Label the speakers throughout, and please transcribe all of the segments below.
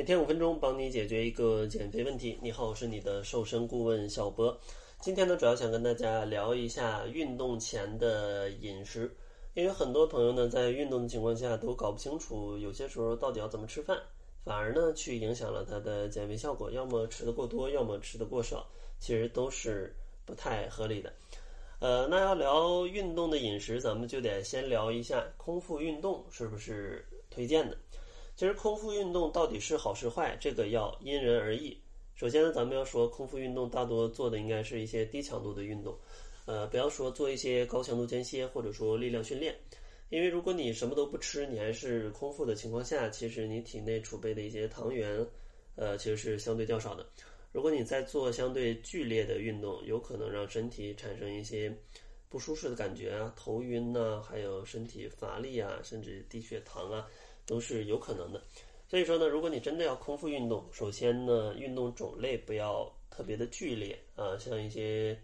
Speaker 1: 每天五分钟，帮你解决一个减肥问题。你好，我是你的瘦身顾问小博。今天呢，主要想跟大家聊一下运动前的饮食，因为很多朋友呢，在运动的情况下都搞不清楚，有些时候到底要怎么吃饭，反而呢，去影响了他的减肥效果。要么吃的过多，要么吃的过少，其实都是不太合理的。呃，那要聊运动的饮食，咱们就得先聊一下空腹运动是不是推荐的。其实空腹运动到底是好是坏，这个要因人而异。首先呢，咱们要说空腹运动，大多做的应该是一些低强度的运动，呃，不要说做一些高强度间歇或者说力量训练，因为如果你什么都不吃，你还是空腹的情况下，其实你体内储备的一些糖原，呃，其实是相对较少的。如果你在做相对剧烈的运动，有可能让身体产生一些不舒适的感觉啊，头晕呐，还有身体乏力啊，甚至低血糖啊。都是有可能的，所以说呢，如果你真的要空腹运动，首先呢，运动种类不要特别的剧烈啊，像一些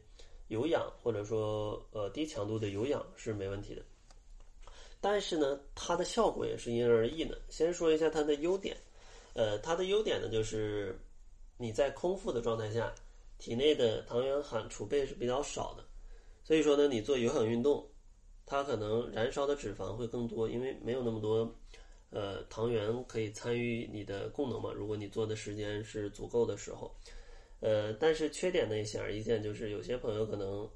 Speaker 1: 有氧或者说呃低强度的有氧是没问题的。但是呢，它的效果也是因人而异的。先说一下它的优点，呃，它的优点呢就是你在空腹的状态下，体内的糖原含储备是比较少的，所以说呢，你做有氧运动，它可能燃烧的脂肪会更多，因为没有那么多。呃，糖原可以参与你的功能嘛？如果你做的时间是足够的时候，呃，但是缺点呢显而易见，就是有些朋友可能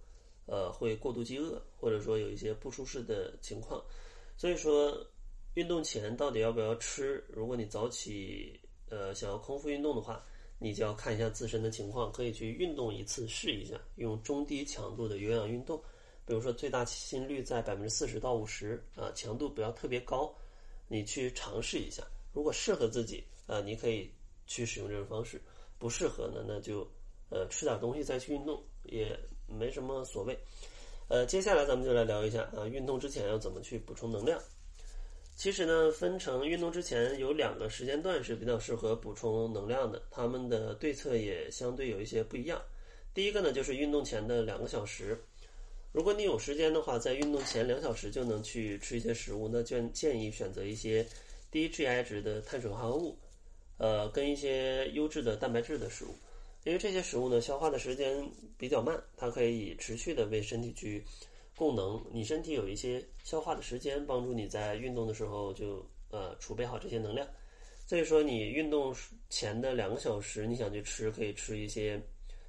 Speaker 1: 呃会过度饥饿，或者说有一些不舒适的情况。所以说，运动前到底要不要吃？如果你早起呃想要空腹运动的话，你就要看一下自身的情况，可以去运动一次试一下，用中低强度的有氧运动，比如说最大心率在百分之四十到五十啊，强度不要特别高。你去尝试一下，如果适合自己，呃，你可以去使用这种方式；不适合呢，那就呃吃点东西再去运动，也没什么所谓。呃，接下来咱们就来聊一下啊，运动之前要怎么去补充能量。其实呢，分成运动之前有两个时间段是比较适合补充能量的，他们的对策也相对有一些不一样。第一个呢，就是运动前的两个小时。如果你有时间的话，在运动前两小时就能去吃一些食物，那建建议选择一些低 GI 值的碳水化合物，呃，跟一些优质的蛋白质的食物，因为这些食物呢消化的时间比较慢，它可以持续的为身体去供能，你身体有一些消化的时间，帮助你在运动的时候就呃储备好这些能量。所以说，你运动前的两个小时，你想去吃，可以吃一些，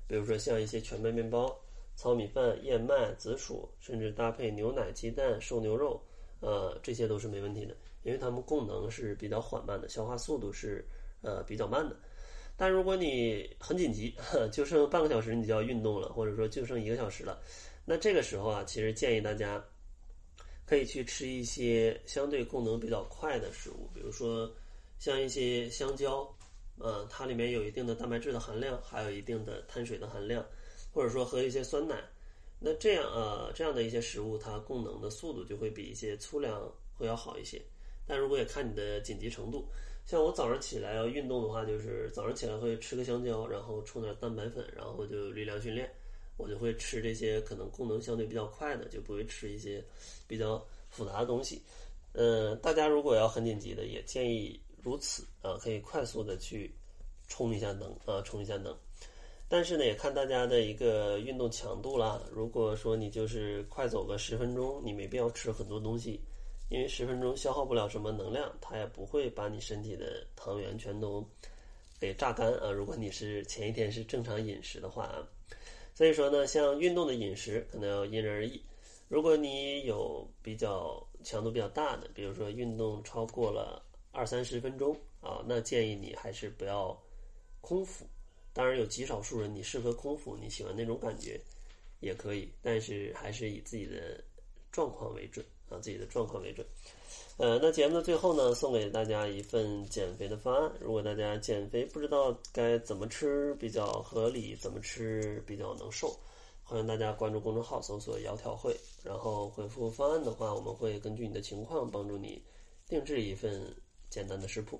Speaker 1: 比如说像一些全麦面包。糙米饭、燕麦、紫薯，甚至搭配牛奶、鸡蛋、瘦牛肉，呃，这些都是没问题的，因为它们供能是比较缓慢的，消化速度是呃比较慢的。但如果你很紧急，就剩半个小时你就要运动了，或者说就剩一个小时了，那这个时候啊，其实建议大家可以去吃一些相对供能比较快的食物，比如说像一些香蕉，呃，它里面有一定的蛋白质的含量，还有一定的碳水的含量。或者说喝一些酸奶，那这样呃这样的一些食物，它供能的速度就会比一些粗粮会要好一些。但如果也看你的紧急程度，像我早上起来要运动的话，就是早上起来会吃个香蕉，然后冲点蛋白粉，然后就力量训练，我就会吃这些可能供能相对比较快的，就不会吃一些比较复杂的东西。呃，大家如果要很紧急的，也建议如此啊，可以快速的去充一下能啊，充一下能。但是呢，也看大家的一个运动强度啦。如果说你就是快走个十分钟，你没必要吃很多东西，因为十分钟消耗不了什么能量，它也不会把你身体的糖原全都给榨干啊。如果你是前一天是正常饮食的话啊，所以说呢，像运动的饮食可能要因人而异。如果你有比较强度比较大的，比如说运动超过了二三十分钟啊，那建议你还是不要空腹。当然有极少数人你适合空腹，你喜欢那种感觉，也可以，但是还是以自己的状况为准啊，自己的状况为准。呃，那节目的最后呢，送给大家一份减肥的方案。如果大家减肥不知道该怎么吃比较合理，怎么吃比较能瘦，欢迎大家关注公众号搜索“窈窕会”，然后回复方案的话，我们会根据你的情况帮助你定制一份简单的食谱。